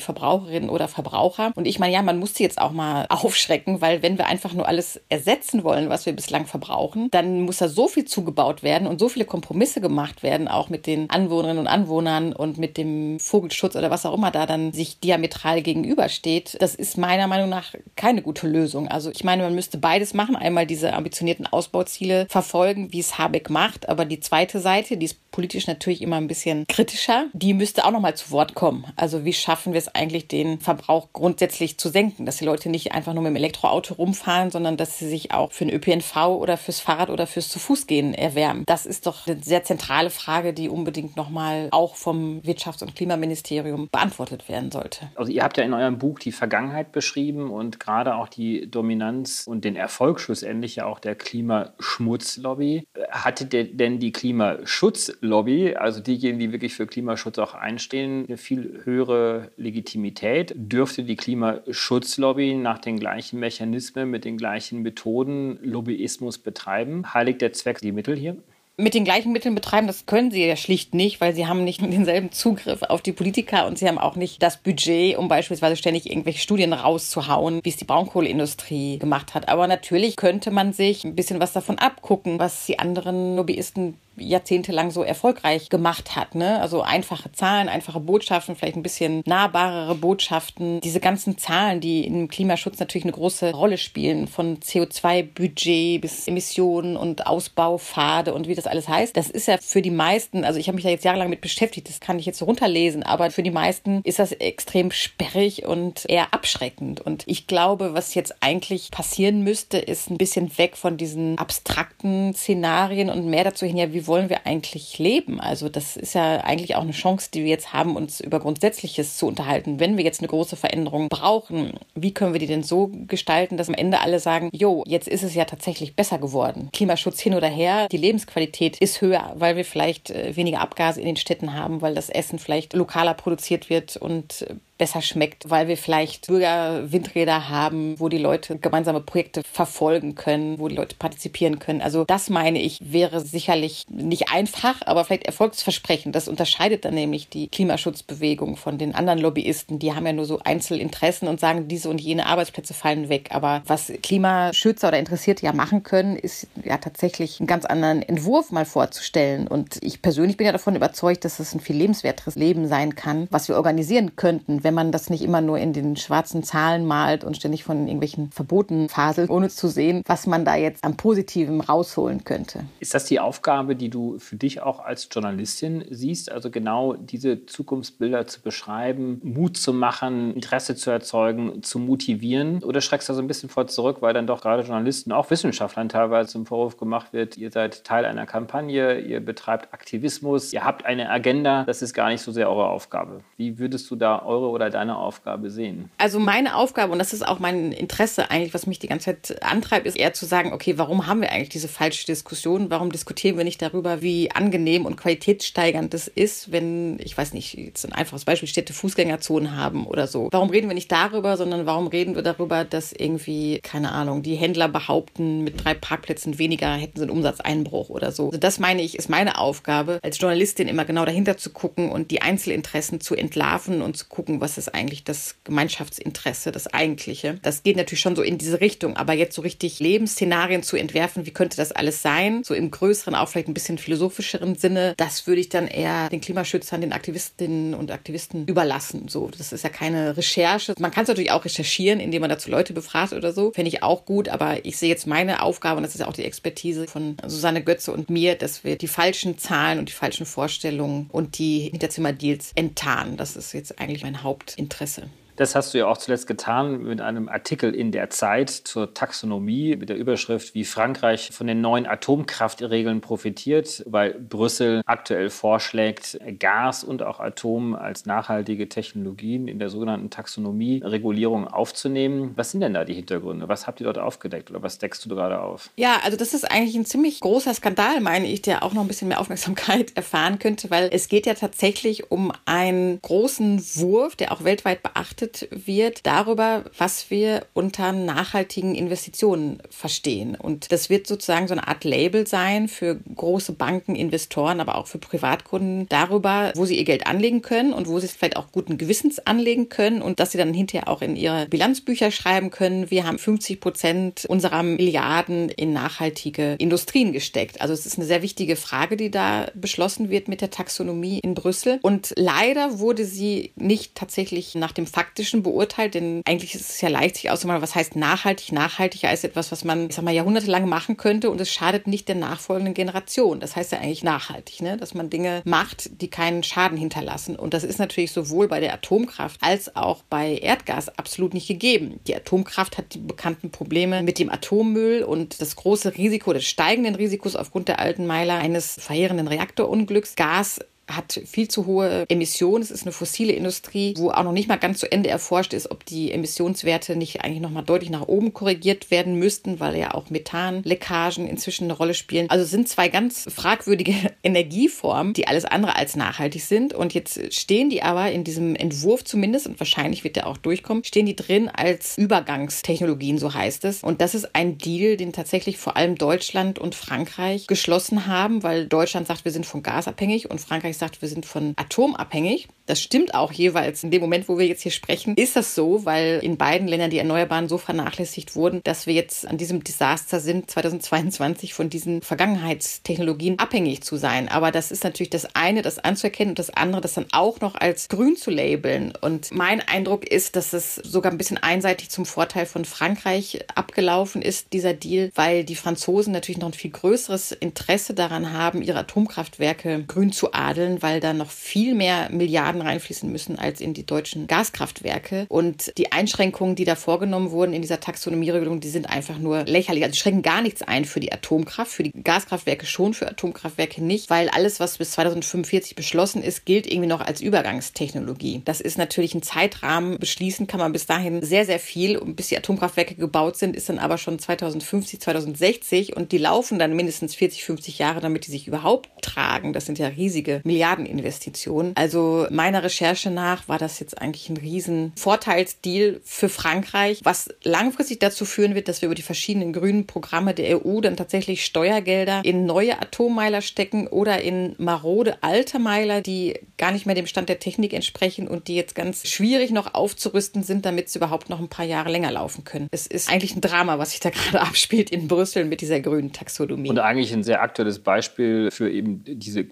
Verbraucherinnen oder Verbraucher. Und ich meine, ja, man muss sie jetzt auch mal aufschrecken, weil wenn wir einfach nur alles ersetzen wollen, was wir bislang verbrauchen, dann muss da so viel zugebaut werden und so viele Kompromisse gemacht werden, auch mit den Anwohnerinnen und Anwohnern und mit dem Vogelschutz oder was auch immer da dann sich diametral gegenübersteht steht, das ist meiner Meinung nach keine gute Lösung. Also ich meine, man müsste beides machen. Einmal diese ambitionierten Ausbauziele verfolgen, wie es Habeck macht, aber die zweite Seite, die ist politisch natürlich immer ein bisschen kritischer, die müsste auch noch mal zu Wort kommen. Also wie schaffen wir es eigentlich, den Verbrauch grundsätzlich zu senken, dass die Leute nicht einfach nur mit dem Elektroauto rumfahren, sondern dass sie sich auch für den ÖPNV oder fürs Fahrrad oder fürs zu Fuß gehen erwärmen. Das ist doch eine sehr zentrale Frage, die unbedingt noch mal auch vom Wirtschafts- und Klimaministerium beantwortet werden sollte. Also ihr habt ja in eurem Buch die Vergangenheit beschrieben und gerade auch die Dominanz und den Erfolg schlussendlich ja auch der Klimaschmutzlobby. Hatte denn die Klimaschutzlobby, also diejenigen, die wirklich für Klimaschutz auch einstehen, eine viel höhere Legitimität? Dürfte die Klimaschutzlobby nach den gleichen Mechanismen, mit den gleichen Methoden Lobbyismus betreiben? Heiligt der Zweck die Mittel hier? Mit den gleichen Mitteln betreiben, das können sie ja schlicht nicht, weil sie haben nicht denselben Zugriff auf die Politiker und sie haben auch nicht das Budget, um beispielsweise ständig irgendwelche Studien rauszuhauen, wie es die Braunkohleindustrie gemacht hat. Aber natürlich könnte man sich ein bisschen was davon abgucken, was die anderen Lobbyisten jahrzehntelang so erfolgreich gemacht hat. Ne? Also einfache Zahlen, einfache Botschaften, vielleicht ein bisschen nahbarere Botschaften. Diese ganzen Zahlen, die im Klimaschutz natürlich eine große Rolle spielen, von CO2-Budget bis Emissionen und Ausbaupfade und wie das alles heißt. Das ist ja für die meisten, also ich habe mich da jetzt jahrelang mit beschäftigt, das kann ich jetzt so runterlesen, aber für die meisten ist das extrem sperrig und eher abschreckend. Und ich glaube, was jetzt eigentlich passieren müsste, ist ein bisschen weg von diesen abstrakten Szenarien und mehr dazu hin, ja, wie wollen wir eigentlich leben? Also das ist ja eigentlich auch eine Chance, die wir jetzt haben, uns über Grundsätzliches zu unterhalten. Wenn wir jetzt eine große Veränderung brauchen, wie können wir die denn so gestalten, dass am Ende alle sagen, jo, jetzt ist es ja tatsächlich besser geworden. Klimaschutz hin oder her, die Lebensqualität ist höher, weil wir vielleicht äh, weniger Abgase in den Städten haben, weil das Essen vielleicht lokaler produziert wird und äh, besser schmeckt, weil wir vielleicht Bürgerwindräder haben, wo die Leute gemeinsame Projekte verfolgen können, wo die Leute partizipieren können. Also das meine ich, wäre sicherlich nicht einfach, aber vielleicht erfolgsversprechend. Das unterscheidet dann nämlich die Klimaschutzbewegung von den anderen Lobbyisten. Die haben ja nur so Einzelinteressen und sagen, diese und jene Arbeitsplätze fallen weg. Aber was Klimaschützer oder Interessierte ja machen können, ist ja tatsächlich einen ganz anderen Entwurf mal vorzustellen. Und ich persönlich bin ja davon überzeugt, dass es ein viel lebenswerteres Leben sein kann, was wir organisieren könnten, wenn wenn man das nicht immer nur in den schwarzen Zahlen malt und ständig von irgendwelchen Verboten faselt, ohne zu sehen, was man da jetzt am Positiven rausholen könnte. Ist das die Aufgabe, die du für dich auch als Journalistin siehst? Also genau diese Zukunftsbilder zu beschreiben, Mut zu machen, Interesse zu erzeugen, zu motivieren? Oder schreckst du so ein bisschen vor zurück, weil dann doch gerade Journalisten, auch Wissenschaftlern teilweise zum Vorwurf gemacht wird, ihr seid Teil einer Kampagne, ihr betreibt Aktivismus, ihr habt eine Agenda, das ist gar nicht so sehr eure Aufgabe. Wie würdest du da eure oder oder deine Aufgabe sehen? Also meine Aufgabe, und das ist auch mein Interesse eigentlich, was mich die ganze Zeit antreibt, ist eher zu sagen, okay, warum haben wir eigentlich diese falsche Diskussion? Warum diskutieren wir nicht darüber, wie angenehm und qualitätssteigernd das ist, wenn, ich weiß nicht, jetzt ein einfaches Beispiel, Städte Fußgängerzonen haben oder so. Warum reden wir nicht darüber, sondern warum reden wir darüber, dass irgendwie, keine Ahnung, die Händler behaupten, mit drei Parkplätzen weniger hätten sie einen Umsatzeinbruch oder so. Also das meine ich, ist meine Aufgabe, als Journalistin immer genau dahinter zu gucken und die Einzelinteressen zu entlarven und zu gucken, was ist eigentlich das Gemeinschaftsinteresse, das eigentliche. Das geht natürlich schon so in diese Richtung, aber jetzt so richtig Lebensszenarien zu entwerfen, wie könnte das alles sein, so im größeren, auch vielleicht ein bisschen philosophischeren Sinne, das würde ich dann eher den Klimaschützern, den Aktivistinnen und Aktivisten überlassen. So, das ist ja keine Recherche. Man kann es natürlich auch recherchieren, indem man dazu Leute befragt oder so. Fände ich auch gut, aber ich sehe jetzt meine Aufgabe, und das ist ja auch die Expertise von Susanne Götze und mir, dass wir die falschen Zahlen und die falschen Vorstellungen und die Hinterzimmerdeals enttarnen. Das ist jetzt eigentlich mein Haupt Hauptinteresse. Das hast du ja auch zuletzt getan mit einem Artikel in der Zeit zur Taxonomie mit der Überschrift, wie Frankreich von den neuen Atomkraftregeln profitiert, weil Brüssel aktuell vorschlägt, Gas und auch Atom als nachhaltige Technologien in der sogenannten Taxonomie-Regulierung aufzunehmen. Was sind denn da die Hintergründe? Was habt ihr dort aufgedeckt oder was deckst du gerade auf? Ja, also das ist eigentlich ein ziemlich großer Skandal, meine ich, der auch noch ein bisschen mehr Aufmerksamkeit erfahren könnte, weil es geht ja tatsächlich um einen großen Wurf, der auch weltweit beachtet berichtet wird darüber, was wir unter nachhaltigen Investitionen verstehen. Und das wird sozusagen so eine Art Label sein für große Banken, Investoren, aber auch für Privatkunden darüber, wo sie ihr Geld anlegen können und wo sie es vielleicht auch guten Gewissens anlegen können und dass sie dann hinterher auch in ihre Bilanzbücher schreiben können. Wir haben 50 Prozent unserer Milliarden in nachhaltige Industrien gesteckt. Also es ist eine sehr wichtige Frage, die da beschlossen wird mit der Taxonomie in Brüssel. Und leider wurde sie nicht tatsächlich nach dem Fakt praktischen beurteilt, denn eigentlich ist es ja leicht, sich auszumalen, was heißt nachhaltig. Nachhaltig heißt etwas, was man, ich sag mal, jahrhundertelang machen könnte und es schadet nicht der nachfolgenden Generation. Das heißt ja eigentlich nachhaltig, ne? dass man Dinge macht, die keinen Schaden hinterlassen. Und das ist natürlich sowohl bei der Atomkraft als auch bei Erdgas absolut nicht gegeben. Die Atomkraft hat die bekannten Probleme mit dem Atommüll und das große Risiko des steigenden Risikos aufgrund der alten Meiler eines verheerenden Reaktorunglücks. Gas hat viel zu hohe Emissionen. Es ist eine fossile Industrie, wo auch noch nicht mal ganz zu Ende erforscht ist, ob die Emissionswerte nicht eigentlich noch mal deutlich nach oben korrigiert werden müssten, weil ja auch Methanleckagen inzwischen eine Rolle spielen. Also sind zwei ganz fragwürdige Energieformen, die alles andere als nachhaltig sind. Und jetzt stehen die aber in diesem Entwurf zumindest, und wahrscheinlich wird der auch durchkommen, stehen die drin als Übergangstechnologien, so heißt es. Und das ist ein Deal, den tatsächlich vor allem Deutschland und Frankreich geschlossen haben, weil Deutschland sagt, wir sind von Gas abhängig und Frankreich sagt, sagt, wir sind von Atom abhängig. Das stimmt auch jeweils. In dem Moment, wo wir jetzt hier sprechen, ist das so, weil in beiden Ländern die Erneuerbaren so vernachlässigt wurden, dass wir jetzt an diesem Desaster sind, 2022 von diesen Vergangenheitstechnologien abhängig zu sein. Aber das ist natürlich das eine, das anzuerkennen und das andere, das dann auch noch als grün zu labeln. Und mein Eindruck ist, dass es sogar ein bisschen einseitig zum Vorteil von Frankreich abgelaufen ist, dieser Deal, weil die Franzosen natürlich noch ein viel größeres Interesse daran haben, ihre Atomkraftwerke grün zu adeln, weil da noch viel mehr Milliarden Milliarden reinfließen müssen als in die deutschen Gaskraftwerke. Und die Einschränkungen, die da vorgenommen wurden in dieser Taxonomieregelung, die sind einfach nur lächerlich. Also die schränken gar nichts ein für die Atomkraft, für die Gaskraftwerke schon, für Atomkraftwerke nicht, weil alles, was bis 2045 beschlossen ist, gilt irgendwie noch als Übergangstechnologie. Das ist natürlich ein Zeitrahmen. Beschließen kann man bis dahin sehr, sehr viel. Und bis die Atomkraftwerke gebaut sind, ist dann aber schon 2050, 2060 und die laufen dann mindestens 40, 50 Jahre, damit die sich überhaupt tragen. Das sind ja riesige Milliardeninvestitionen. Also meiner Recherche nach war das jetzt eigentlich ein riesen Vorteilsdeal für Frankreich, was langfristig dazu führen wird, dass wir über die verschiedenen grünen Programme der EU dann tatsächlich Steuergelder in neue Atommeiler stecken oder in marode alte Meiler, die gar nicht mehr dem Stand der Technik entsprechen und die jetzt ganz schwierig noch aufzurüsten sind, damit sie überhaupt noch ein paar Jahre länger laufen können. Es ist eigentlich ein Drama, was sich da gerade abspielt in Brüssel mit dieser grünen Taxonomie. Und eigentlich ein sehr aktuelles Beispiel für eben diese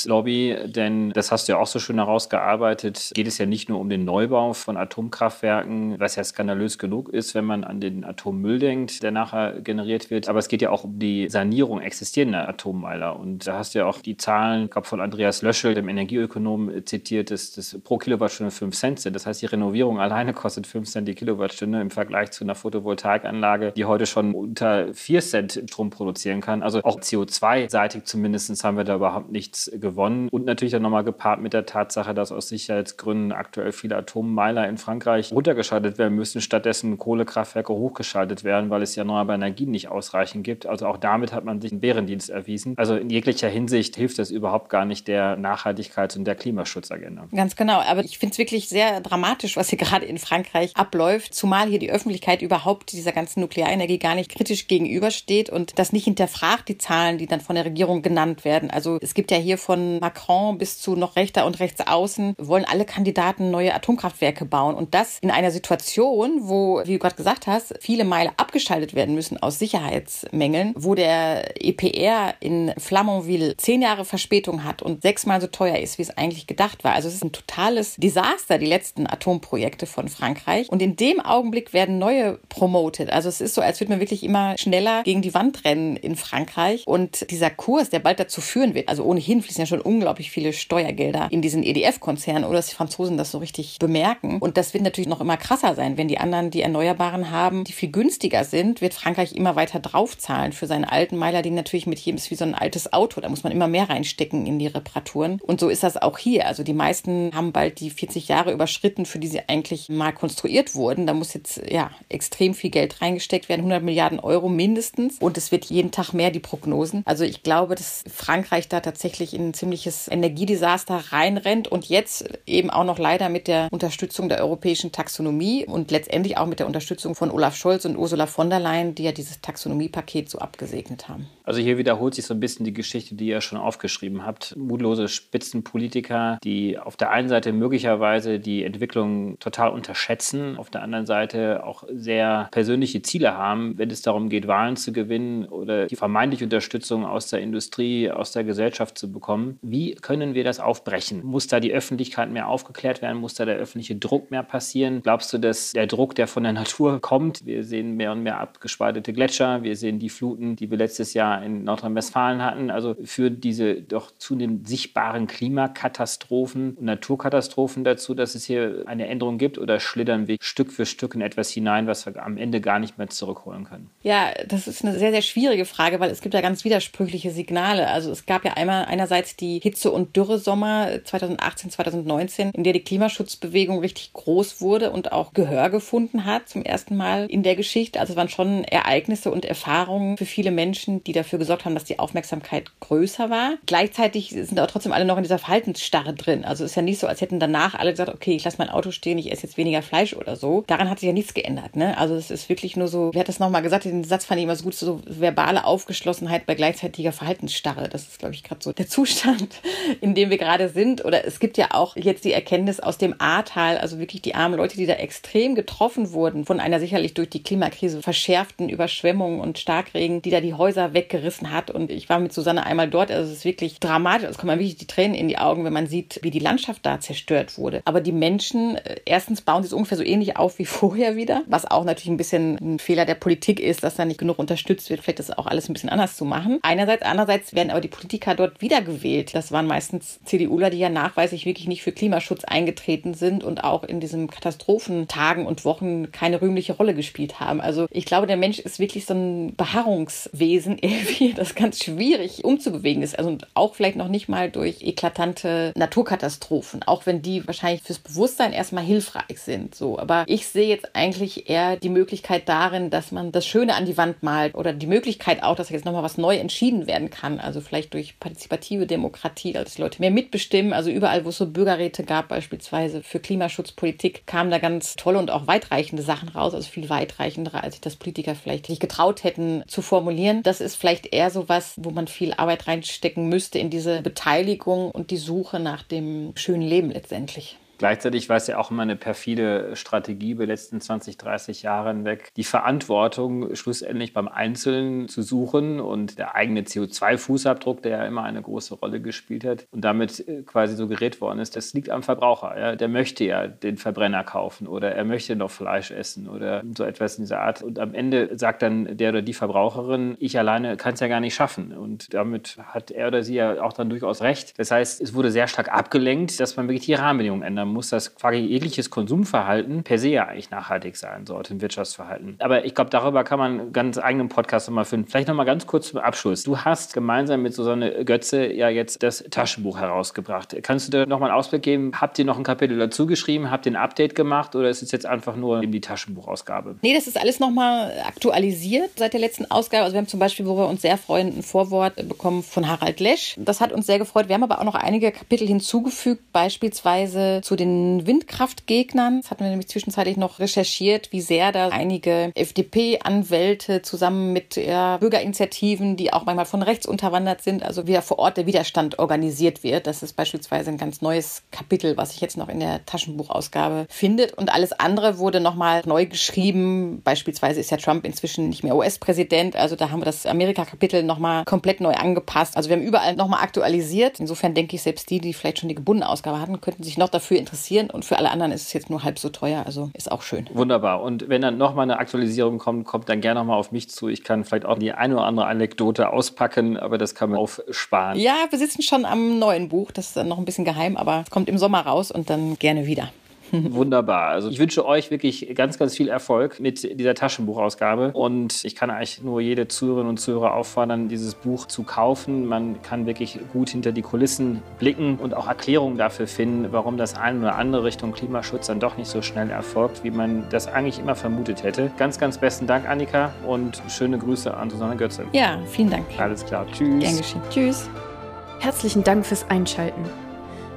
Klimaschmutzlobby, denn das hast du ja auch so schön herausgearbeitet, geht es ja nicht nur um den Neubau von Atomkraftwerken, was ja skandalös genug ist, wenn man an den Atommüll denkt, der nachher generiert wird. Aber es geht ja auch um die Sanierung existierender Atommeiler. Und da hast du ja auch die Zahlen, ich glaube, von Andreas Löschel, dem Energieökonom, zitiert, dass das pro Kilowattstunde 5 Cent sind. Das heißt, die Renovierung alleine kostet 5 Cent die Kilowattstunde im Vergleich zu einer Photovoltaikanlage, die heute schon unter 4 Cent Strom produzieren kann. Also auch CO2-seitig zumindest haben wir da überhaupt nichts gewonnen. Und natürlich dann nochmal gepaart mit der Tatsache, dass aus Sicherheitsgründen aktuell viele Atommeiler in Frankreich runtergeschaltet werden müssen, stattdessen Kohlekraftwerke hochgeschaltet werden, weil es ja erneuerbare Energien nicht ausreichend gibt. Also auch damit hat man sich einen Bärendienst erwiesen. Also in jeglicher Hinsicht hilft das überhaupt gar nicht der Nachhaltigkeits- und der Klimaschutzagenda. Ganz genau. Aber ich finde es wirklich sehr dramatisch, was hier gerade in Frankreich abläuft, zumal hier die Öffentlichkeit überhaupt dieser ganzen Nuklearenergie gar nicht kritisch gegenübersteht und das nicht hinterfragt, die Zahlen, die dann von der Regierung genannt werden. Also es gibt ja hier von Macron bis zu noch rechter und rechts außen wollen alle Kandidaten neue Atomkraftwerke bauen. Und das in einer Situation, wo, wie du gerade gesagt hast, viele Meile abgeschaltet werden müssen aus Sicherheitsmängeln, wo der EPR in Flamanville zehn Jahre Verspätung hat und sechsmal so teuer ist, wie es eigentlich gedacht war. Also es ist ein totales Desaster, die letzten Atomprojekte von Frankreich. Und in dem Augenblick werden neue promoted. Also es ist so, als würde man wirklich immer schneller gegen die Wand rennen in Frankreich. Und dieser Kurs, der bald dazu führen wird, also ohnehin fließen ja schon unglaublich viele Steuergelder in diesen EDF-Konzern oder dass die Franzosen das so richtig bemerken. Und das wird natürlich noch immer krasser sein. Wenn die anderen die Erneuerbaren haben, die viel günstiger sind, wird Frankreich immer weiter draufzahlen für seine alten Meiler, die natürlich mit jedem ist wie so ein altes Auto. Da muss man immer mehr reinstecken in die Reparaturen. Und so ist das auch hier. Also die meisten haben bald die 40 Jahre überschritten, für die sie eigentlich mal konstruiert wurden. Da muss jetzt ja extrem viel Geld reingesteckt werden, 100 Milliarden Euro mindestens. Und es wird jeden Tag mehr, die Prognosen. Also ich glaube, dass Frankreich da tatsächlich in ziemliches Energiedesaster reinrennt und jetzt eben auch noch leider mit der Unterstützung der europäischen Taxonomie und letztendlich auch mit der Unterstützung von Olaf Scholz und Ursula von der Leyen, die ja dieses Taxonomiepaket so abgesegnet haben. Also hier wiederholt sich so ein bisschen die Geschichte, die ihr schon aufgeschrieben habt. Mutlose Spitzenpolitiker, die auf der einen Seite möglicherweise die Entwicklung total unterschätzen, auf der anderen Seite auch sehr persönliche Ziele haben, wenn es darum geht, Wahlen zu gewinnen oder die vermeintliche Unterstützung aus der Industrie, aus der Gesellschaft zu bekommen. Wie können wir das aufbrechen? Muss da die Öffentlichkeit mehr aufgeklärt werden? Muss da der öffentliche Druck mehr passieren? Glaubst du, dass der Druck, der von der Natur kommt, wir sehen mehr und mehr abgespaltete Gletscher, wir sehen die Fluten, die wir letztes Jahr in Nordrhein-Westfalen hatten, also für diese doch zunehmend sichtbaren Klimakatastrophen Naturkatastrophen dazu, dass es hier eine Änderung gibt oder schlittern wir Stück für Stück in etwas hinein, was wir am Ende gar nicht mehr zurückholen können? Ja, das ist eine sehr, sehr schwierige Frage, weil es gibt ja ganz widersprüchliche Signale. Also es gab ja einmal einerseits die Hitze- und Dürresommer 2018, 2019, in der die Klimaschutzbewegung richtig groß wurde und auch Gehör gefunden hat zum ersten Mal in der Geschichte. Also es waren schon Ereignisse und Erfahrungen für viele Menschen, die dafür gesorgt haben, dass die Aufmerksamkeit größer war. Gleichzeitig sind aber trotzdem alle noch in dieser Verhaltensstarre drin. Also ist ja nicht so, als hätten danach alle gesagt, okay, ich lasse mein Auto stehen, ich esse jetzt weniger Fleisch oder so. Daran hat sich ja nichts geändert. Ne? Also es ist wirklich nur so, wer hat das nochmal gesagt, den Satz fand ich immer so gut, so verbale Aufgeschlossenheit bei gleichzeitiger Verhaltensstarre. Das ist, glaube ich, gerade so der Zustand, in dem wir gerade sind. Oder es gibt ja auch jetzt die Erkenntnis aus dem Ahrtal, also wirklich die armen Leute, die da extrem getroffen wurden von einer sicherlich durch die Klimakrise verschärften Überschwemmungen und Starkregen, die da die Häuser weggerissen hat. Und ich war mit Susanne einmal dort. Also es ist wirklich dramatisch. Es kommen wirklich die Tränen in die Augen, wenn man sieht, wie die Landschaft da zerstört wurde. Aber die Menschen, äh, erstens bauen sie es ungefähr so ähnlich auf wie vorher wieder, was auch natürlich ein bisschen ein Fehler der Politik ist, dass da nicht genug unterstützt wird. Vielleicht ist auch alles ein bisschen anders zu machen. Einerseits, andererseits werden aber die Politiker dort wiedergewählt. Das waren meistens CDUler, die ja nachweislich wirklich nicht für Klimaschutz eingetreten sind und auch in diesen Katastrophentagen und Wochen keine rühmliche Rolle gespielt haben. Also ich glaube, der Mensch ist wirklich so ein Beharrungswesen irgendwie, das ganz schwierig umzubewegen ist. Also auch vielleicht noch nicht mal durch eklatante Naturkatastrophen, auch wenn die wahrscheinlich fürs Bewusstsein erstmal hilfreich sind. So, aber ich sehe jetzt eigentlich eher die Möglichkeit darin, dass man das Schöne an die Wand malt oder die Möglichkeit auch, dass jetzt nochmal was neu entschieden werden kann. Also vielleicht durch partizipative Demokratie, dass die Leute mehr mitbestimmen. Also überall, wo es so Bürgerräte gab, beispielsweise für Klimaschutzpolitik, kamen da ganz tolle und auch weitreichende Sachen raus, also viel weitreichendere, als sich das Politiker vielleicht nicht getraut hätten zu formulieren. Das ist vielleicht eher so was, wo man viel Arbeit reinstecken müsste in diese Beteiligung und die Suche nach dem schönen Leben letztendlich. Gleichzeitig war es ja auch immer eine perfide Strategie über die letzten 20, 30 Jahre hinweg, die Verantwortung schlussendlich beim Einzelnen zu suchen und der eigene CO2-Fußabdruck, der ja immer eine große Rolle gespielt hat und damit äh, quasi so gerät worden ist, das liegt am Verbraucher. Ja? Der möchte ja den Verbrenner kaufen oder er möchte noch Fleisch essen oder so etwas in dieser Art. Und am Ende sagt dann der oder die Verbraucherin, ich alleine kann es ja gar nicht schaffen. Und damit hat er oder sie ja auch dann durchaus recht. Das heißt, es wurde sehr stark abgelenkt, dass man wirklich die Rahmenbedingungen ändern muss, dass quasi jegliches Konsumverhalten per se ja eigentlich nachhaltig sein sollte, ein Wirtschaftsverhalten. Aber ich glaube, darüber kann man einen ganz eigenen Podcast nochmal finden. Vielleicht nochmal ganz kurz zum Abschluss. Du hast gemeinsam mit Susanne Götze ja jetzt das Taschenbuch herausgebracht. Kannst du da nochmal einen Ausblick geben? Habt ihr noch ein Kapitel dazu geschrieben? Habt ihr ein Update gemacht oder ist es jetzt einfach nur eben die Taschenbuchausgabe? Nee, das ist alles nochmal aktualisiert seit der letzten Ausgabe. Also wir haben zum Beispiel, wo wir uns sehr freuen, ein Vorwort bekommen von Harald Lesch. Das hat uns sehr gefreut. Wir haben aber auch noch einige Kapitel hinzugefügt, beispielsweise zu den Windkraftgegnern. Das hatten wir nämlich zwischenzeitlich noch recherchiert, wie sehr da einige FDP-Anwälte zusammen mit ja, Bürgerinitiativen, die auch manchmal von rechts unterwandert sind, also wie da vor Ort der Widerstand organisiert wird. Das ist beispielsweise ein ganz neues Kapitel, was sich jetzt noch in der Taschenbuchausgabe findet. Und alles andere wurde nochmal neu geschrieben. Beispielsweise ist ja Trump inzwischen nicht mehr US-Präsident. Also da haben wir das Amerika-Kapitel nochmal komplett neu angepasst. Also wir haben überall nochmal aktualisiert. Insofern denke ich, selbst die, die vielleicht schon die gebundene Ausgabe hatten, könnten sich noch dafür interessieren interessieren und für alle anderen ist es jetzt nur halb so teuer, also ist auch schön. Wunderbar. Und wenn dann nochmal eine Aktualisierung kommt, kommt dann gerne nochmal auf mich zu. Ich kann vielleicht auch die eine oder andere Anekdote auspacken, aber das kann man aufsparen. Ja, wir sitzen schon am neuen Buch. Das ist dann noch ein bisschen geheim, aber es kommt im Sommer raus und dann gerne wieder. Wunderbar. Also ich wünsche euch wirklich ganz, ganz viel Erfolg mit dieser Taschenbuchausgabe. Und ich kann eigentlich nur jede Zuhörerin und Zuhörer auffordern, dieses Buch zu kaufen. Man kann wirklich gut hinter die Kulissen blicken und auch Erklärungen dafür finden, warum das eine oder andere Richtung Klimaschutz dann doch nicht so schnell erfolgt, wie man das eigentlich immer vermutet hätte. Ganz, ganz besten Dank, Annika, und schöne Grüße an Susanne Götze. Ja, vielen Dank. Alles klar. Tschüss. Gern geschehen. Tschüss. Herzlichen Dank fürs Einschalten.